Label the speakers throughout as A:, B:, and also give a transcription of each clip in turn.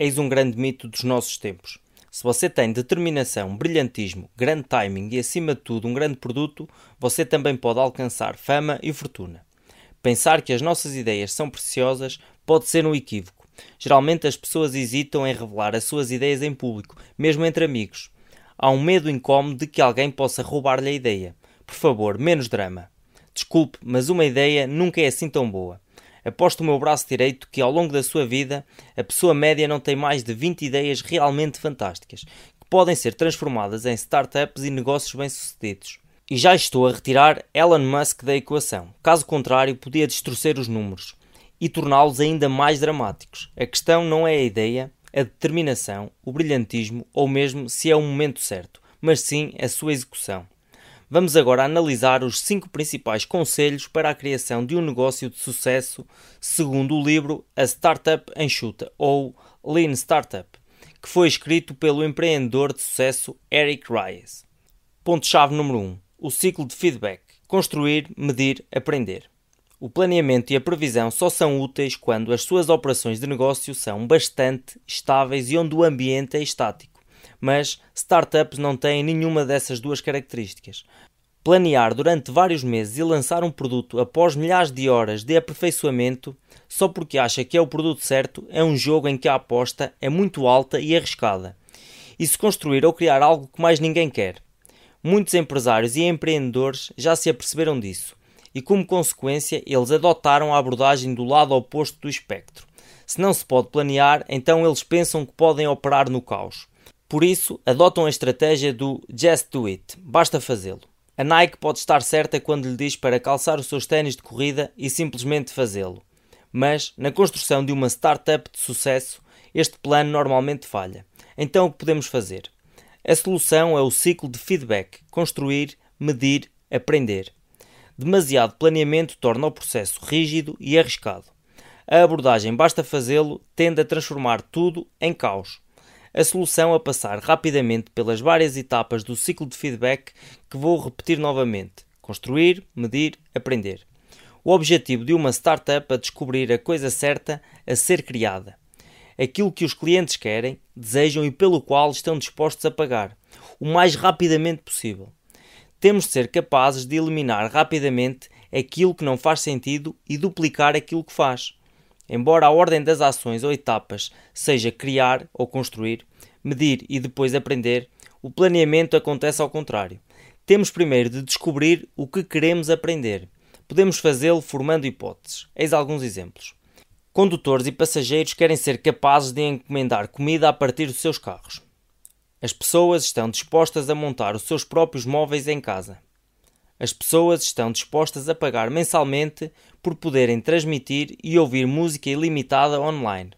A: Eis um grande mito dos nossos tempos. Se você tem determinação, brilhantismo, grande timing e, acima de tudo, um grande produto, você também pode alcançar fama e fortuna. Pensar que as nossas ideias são preciosas pode ser um equívoco. Geralmente as pessoas hesitam em revelar as suas ideias em público, mesmo entre amigos. Há um medo incómodo de que alguém possa roubar-lhe a ideia. Por favor, menos drama. Desculpe, mas uma ideia nunca é assim tão boa. Aposto o meu braço direito que ao longo da sua vida a pessoa média não tem mais de 20 ideias realmente fantásticas, que podem ser transformadas em startups e negócios bem-sucedidos. E já estou a retirar Elon Musk da equação. Caso contrário, podia distorcer os números e torná-los ainda mais dramáticos. A questão não é a ideia, a determinação, o brilhantismo ou mesmo se é o momento certo, mas sim a sua execução. Vamos agora analisar os cinco principais conselhos para a criação de um negócio de sucesso, segundo o livro A Startup Enxuta ou Lean Startup, que foi escrito pelo empreendedor de sucesso Eric Ries. Ponto-chave número 1: um, o ciclo de feedback. Construir, medir, aprender. O planeamento e a previsão só são úteis quando as suas operações de negócio são bastante estáveis e onde o ambiente é estático mas startups não têm nenhuma dessas duas características. Planear durante vários meses e lançar um produto após milhares de horas de aperfeiçoamento só porque acha que é o produto certo é um jogo em que a aposta é muito alta e arriscada. E se construir ou criar algo que mais ninguém quer. Muitos empresários e empreendedores já se aperceberam disso e, como consequência, eles adotaram a abordagem do lado oposto do espectro. Se não se pode planear, então eles pensam que podem operar no caos. Por isso, adotam a estratégia do just do it, basta fazê-lo. A Nike pode estar certa quando lhe diz para calçar os seus ténis de corrida e simplesmente fazê-lo. Mas, na construção de uma startup de sucesso, este plano normalmente falha. Então, o que podemos fazer? A solução é o ciclo de feedback: construir, medir, aprender. Demasiado planeamento torna o processo rígido e arriscado. A abordagem basta fazê-lo tende a transformar tudo em caos a solução a passar rapidamente pelas várias etapas do ciclo de feedback que vou repetir novamente: construir, medir, aprender. O objetivo de uma startup é descobrir a coisa certa a ser criada. Aquilo que os clientes querem, desejam e pelo qual estão dispostos a pagar, o mais rapidamente possível. Temos de ser capazes de eliminar rapidamente aquilo que não faz sentido e duplicar aquilo que faz. Embora a ordem das ações ou etapas seja criar ou construir, medir e depois aprender, o planeamento acontece ao contrário. Temos primeiro de descobrir o que queremos aprender. Podemos fazê-lo formando hipóteses. Eis alguns exemplos. Condutores e passageiros querem ser capazes de encomendar comida a partir dos seus carros. As pessoas estão dispostas a montar os seus próprios móveis em casa. As pessoas estão dispostas a pagar mensalmente por poderem transmitir e ouvir música ilimitada online.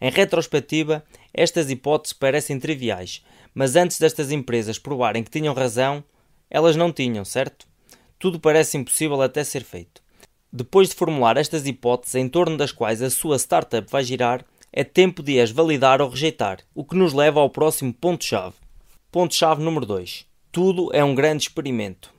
A: Em retrospectiva, estas hipóteses parecem triviais, mas antes destas empresas provarem que tinham razão, elas não tinham, certo? Tudo parece impossível até ser feito. Depois de formular estas hipóteses em torno das quais a sua startup vai girar, é tempo de as validar ou rejeitar, o que nos leva ao próximo ponto-chave. Ponto-chave número 2. Tudo é um grande experimento.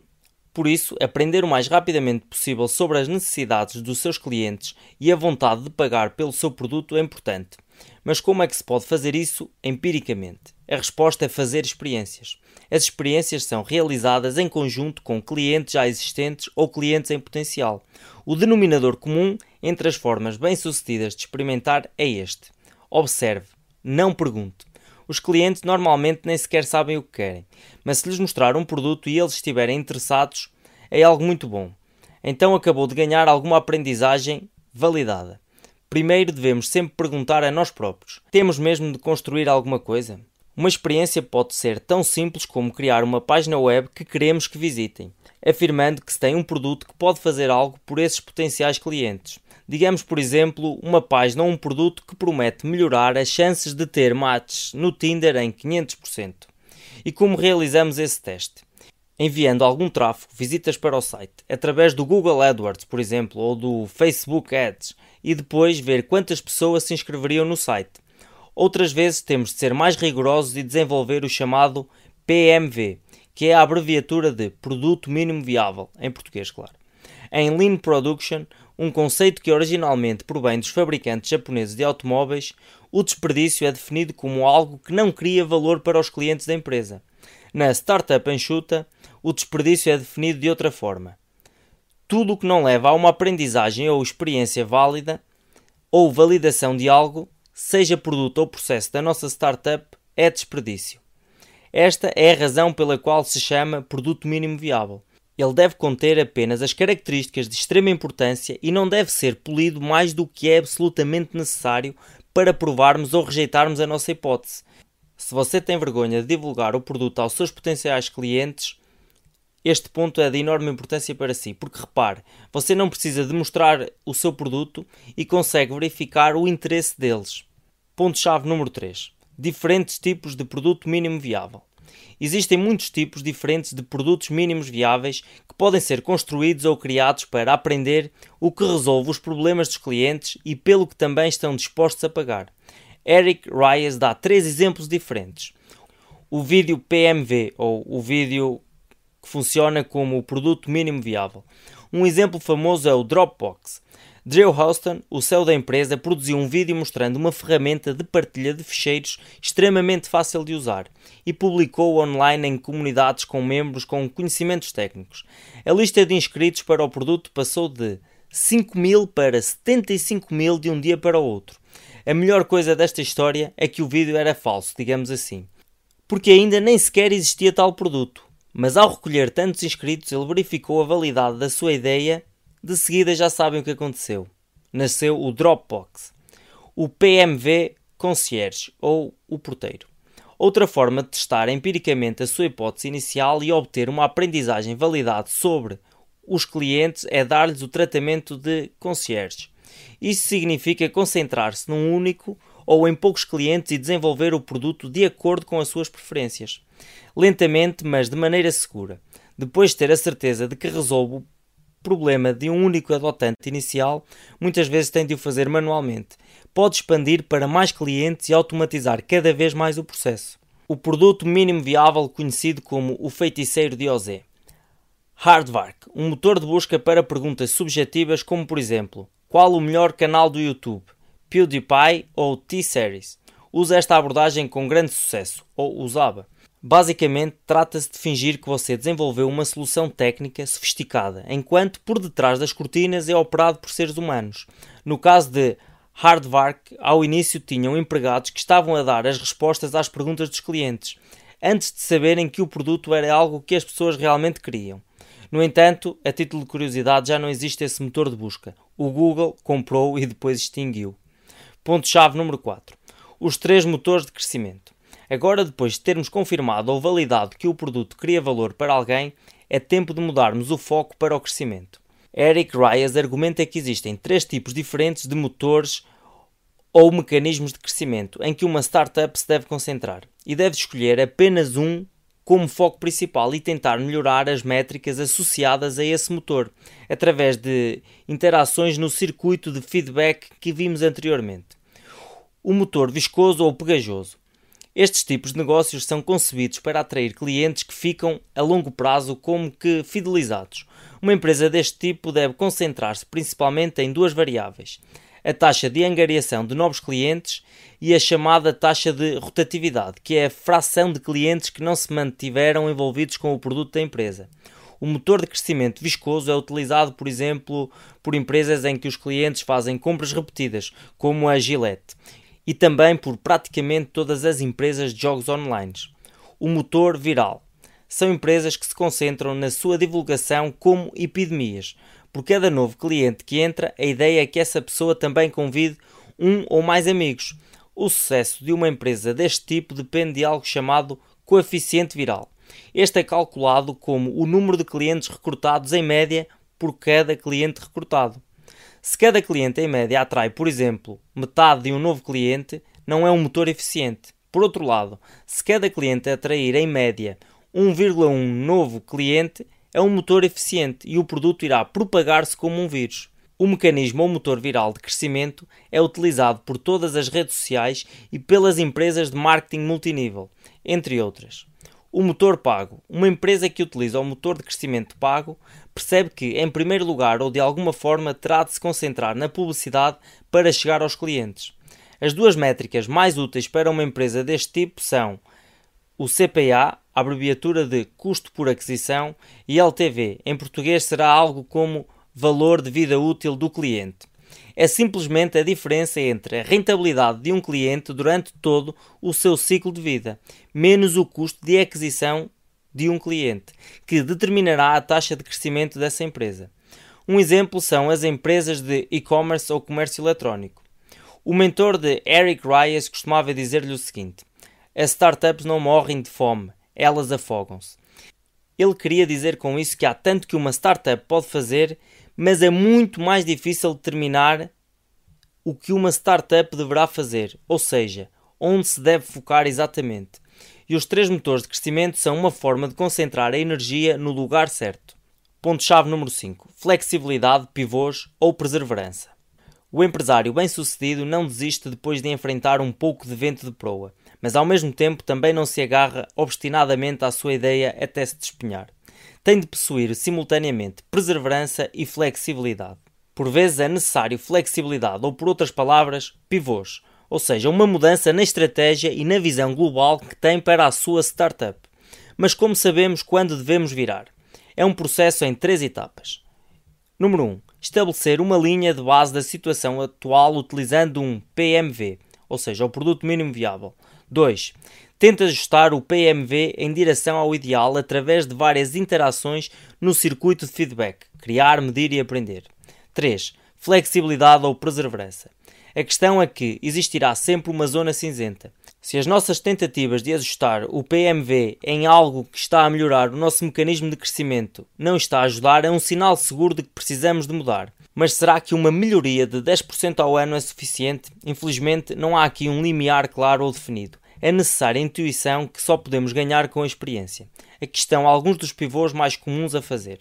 A: Por isso, aprender o mais rapidamente possível sobre as necessidades dos seus clientes e a vontade de pagar pelo seu produto é importante. Mas como é que se pode fazer isso empiricamente? A resposta é fazer experiências. As experiências são realizadas em conjunto com clientes já existentes ou clientes em potencial. O denominador comum entre as formas bem-sucedidas de experimentar é este: observe, não pergunte. Os clientes normalmente nem sequer sabem o que querem, mas se lhes mostrar um produto e eles estiverem interessados, é algo muito bom. Então acabou de ganhar alguma aprendizagem validada. Primeiro devemos sempre perguntar a nós próprios: temos mesmo de construir alguma coisa? Uma experiência pode ser tão simples como criar uma página web que queremos que visitem, afirmando que se tem um produto que pode fazer algo por esses potenciais clientes. Digamos, por exemplo, uma página ou um produto que promete melhorar as chances de ter matches no Tinder em 500%. E como realizamos esse teste? Enviando algum tráfego, visitas para o site, através do Google AdWords, por exemplo, ou do Facebook Ads, e depois ver quantas pessoas se inscreveriam no site. Outras vezes temos de ser mais rigorosos e desenvolver o chamado PMV, que é a abreviatura de Produto Mínimo Viável, em português, claro. Em Lean Production, um conceito que originalmente provém dos fabricantes japoneses de automóveis, o desperdício é definido como algo que não cria valor para os clientes da empresa. Na startup enxuta, o desperdício é definido de outra forma. Tudo o que não leva a uma aprendizagem ou experiência válida ou validação de algo, seja produto ou processo da nossa startup, é desperdício. Esta é a razão pela qual se chama produto mínimo viável. Ele deve conter apenas as características de extrema importância e não deve ser polido mais do que é absolutamente necessário para provarmos ou rejeitarmos a nossa hipótese. Se você tem vergonha de divulgar o produto aos seus potenciais clientes, este ponto é de enorme importância para si, porque repare, você não precisa demonstrar o seu produto e consegue verificar o interesse deles. Ponto-chave número 3. Diferentes tipos de produto mínimo viável. Existem muitos tipos diferentes de produtos mínimos viáveis que podem ser construídos ou criados para aprender o que resolve os problemas dos clientes e pelo que também estão dispostos a pagar. Eric Reyes dá três exemplos diferentes. O vídeo PMV, ou o vídeo que funciona como o produto mínimo viável. Um exemplo famoso é o Dropbox. Drew Houston, o CEO da empresa, produziu um vídeo mostrando uma ferramenta de partilha de ficheiros extremamente fácil de usar e publicou online em comunidades com membros com conhecimentos técnicos. A lista de inscritos para o produto passou de 5 mil para 75 mil de um dia para o outro. A melhor coisa desta história é que o vídeo era falso, digamos assim, porque ainda nem sequer existia tal produto. Mas ao recolher tantos inscritos, ele verificou a validade da sua ideia de seguida já sabem o que aconteceu. Nasceu o Dropbox, o PMV Concierge ou o porteiro. Outra forma de testar empiricamente a sua hipótese inicial e obter uma aprendizagem validade sobre os clientes é dar-lhes o tratamento de concierge. Isso significa concentrar-se num único ou em poucos clientes e desenvolver o produto de acordo com as suas preferências. Lentamente, mas de maneira segura. Depois de ter a certeza de que resolve problema de um único adotante inicial, muitas vezes tem de o fazer manualmente. Pode expandir para mais clientes e automatizar cada vez mais o processo. O produto mínimo viável conhecido como o feiticeiro de Ozé. Hardvark, um motor de busca para perguntas subjetivas como por exemplo, qual o melhor canal do YouTube? PewDiePie ou T-Series? Usa esta abordagem com grande sucesso, ou usava. Basicamente, trata-se de fingir que você desenvolveu uma solução técnica sofisticada, enquanto por detrás das cortinas é operado por seres humanos. No caso de Hardvark, ao início tinham empregados que estavam a dar as respostas às perguntas dos clientes, antes de saberem que o produto era algo que as pessoas realmente queriam. No entanto, a título de curiosidade, já não existe esse motor de busca. O Google comprou e depois extinguiu. Ponto-chave número 4. Os três motores de crescimento. Agora, depois de termos confirmado ou validado que o produto cria valor para alguém, é tempo de mudarmos o foco para o crescimento. Eric Reyes argumenta que existem três tipos diferentes de motores ou mecanismos de crescimento em que uma startup se deve concentrar e deve escolher apenas um como foco principal e tentar melhorar as métricas associadas a esse motor através de interações no circuito de feedback que vimos anteriormente. O motor viscoso ou pegajoso estes tipos de negócios são concebidos para atrair clientes que ficam a longo prazo como que fidelizados. Uma empresa deste tipo deve concentrar-se principalmente em duas variáveis: a taxa de angariação de novos clientes e a chamada taxa de rotatividade, que é a fração de clientes que não se mantiveram envolvidos com o produto da empresa. O motor de crescimento viscoso é utilizado, por exemplo, por empresas em que os clientes fazem compras repetidas, como a Gillette, e também por praticamente todas as empresas de jogos online. O motor viral. São empresas que se concentram na sua divulgação como epidemias. Por cada novo cliente que entra, a ideia é que essa pessoa também convide um ou mais amigos. O sucesso de uma empresa deste tipo depende de algo chamado coeficiente viral. Este é calculado como o número de clientes recrutados em média por cada cliente recrutado. Se cada cliente em média atrai, por exemplo, metade de um novo cliente, não é um motor eficiente. Por outro lado, se cada cliente atrair em média 1,1 novo cliente, é um motor eficiente e o produto irá propagar-se como um vírus. O mecanismo ou motor viral de crescimento é utilizado por todas as redes sociais e pelas empresas de marketing multinível, entre outras. O motor pago. Uma empresa que utiliza o motor de crescimento pago percebe que, em primeiro lugar ou de alguma forma, terá de se concentrar na publicidade para chegar aos clientes. As duas métricas mais úteis para uma empresa deste tipo são o CPA, abreviatura de custo por aquisição, e LTV, em português será algo como valor de vida útil do cliente é simplesmente a diferença entre a rentabilidade de um cliente durante todo o seu ciclo de vida, menos o custo de aquisição de um cliente, que determinará a taxa de crescimento dessa empresa. Um exemplo são as empresas de e-commerce ou comércio eletrónico. O mentor de Eric Ries costumava dizer-lhe o seguinte: As startups não morrem de fome, elas afogam-se. Ele queria dizer com isso que há tanto que uma startup pode fazer mas é muito mais difícil determinar o que uma startup deverá fazer, ou seja, onde se deve focar exatamente. E os três motores de crescimento são uma forma de concentrar a energia no lugar certo. Ponto-chave número 5: flexibilidade, pivôs ou perseverança. O empresário bem-sucedido não desiste depois de enfrentar um pouco de vento de proa, mas ao mesmo tempo também não se agarra obstinadamente à sua ideia até se despenhar tem de possuir simultaneamente perseverança e flexibilidade. Por vezes é necessário flexibilidade, ou por outras palavras, pivôs, ou seja, uma mudança na estratégia e na visão global que tem para a sua startup. Mas como sabemos quando devemos virar? É um processo em três etapas. Número 1. Um, estabelecer uma linha de base da situação atual utilizando um PMV, ou seja, o produto mínimo viável. 2. Tenta ajustar o PMV em direção ao ideal através de várias interações no circuito de feedback, criar, medir e aprender. 3. Flexibilidade ou perseverança. A questão é que existirá sempre uma zona cinzenta. Se as nossas tentativas de ajustar o PMV em algo que está a melhorar o nosso mecanismo de crescimento não está a ajudar, é um sinal seguro de que precisamos de mudar. Mas será que uma melhoria de 10% ao ano é suficiente? Infelizmente, não há aqui um limiar claro ou definido é necessária intuição que só podemos ganhar com a experiência. Aqui estão alguns dos pivôs mais comuns a fazer.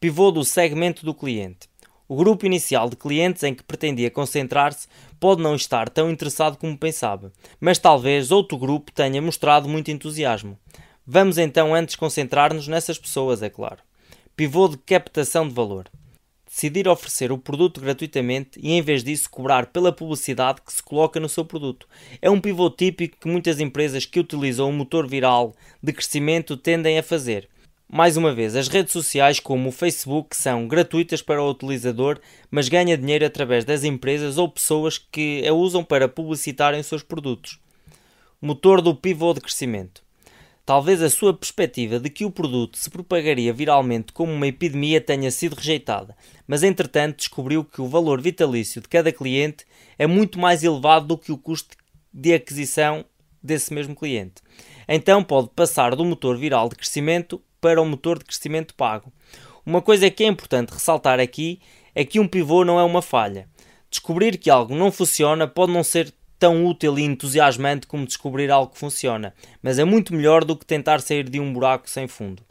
A: Pivô do segmento do cliente. O grupo inicial de clientes em que pretendia concentrar-se pode não estar tão interessado como pensava, mas talvez outro grupo tenha mostrado muito entusiasmo. Vamos então antes concentrar-nos nessas pessoas, é claro. Pivô de captação de valor decidir oferecer o produto gratuitamente e, em vez disso, cobrar pela publicidade que se coloca no seu produto. É um pivô típico que muitas empresas que utilizam um motor viral de crescimento tendem a fazer. Mais uma vez, as redes sociais como o Facebook são gratuitas para o utilizador, mas ganha dinheiro através das empresas ou pessoas que a usam para publicitarem os seus produtos. Motor do pivô de crescimento. Talvez a sua perspectiva de que o produto se propagaria viralmente como uma epidemia tenha sido rejeitada, mas entretanto descobriu que o valor vitalício de cada cliente é muito mais elevado do que o custo de aquisição desse mesmo cliente. Então pode passar do motor viral de crescimento para o motor de crescimento pago. Uma coisa que é importante ressaltar aqui é que um pivô não é uma falha. Descobrir que algo não funciona pode não ser tão útil e entusiasmante como descobrir algo que funciona, mas é muito melhor do que tentar sair de um buraco sem fundo.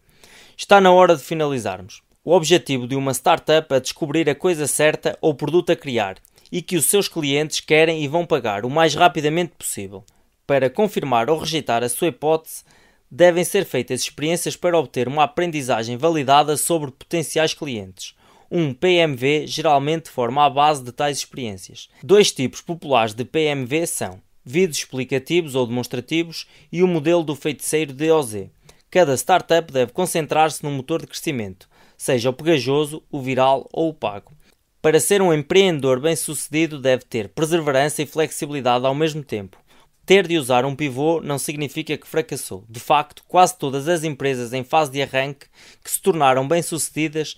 A: Está na hora de finalizarmos. O objetivo de uma startup é descobrir a coisa certa ou produto a criar e que os seus clientes querem e vão pagar o mais rapidamente possível. Para confirmar ou rejeitar a sua hipótese, devem ser feitas experiências para obter uma aprendizagem validada sobre potenciais clientes. Um PMV geralmente forma a base de tais experiências. Dois tipos populares de PMV são vídeos explicativos ou demonstrativos e o modelo do feiticeiro DOZ. Cada startup deve concentrar-se num motor de crescimento, seja o pegajoso, o viral ou o pago. Para ser um empreendedor bem-sucedido, deve ter perseverança e flexibilidade ao mesmo tempo. Ter de usar um pivô não significa que fracassou. De facto, quase todas as empresas em fase de arranque que se tornaram bem-sucedidas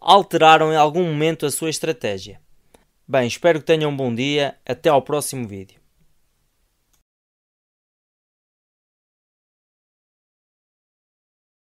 A: alteraram em algum momento a sua estratégia. Bem, espero que tenham um bom dia. Até ao próximo vídeo.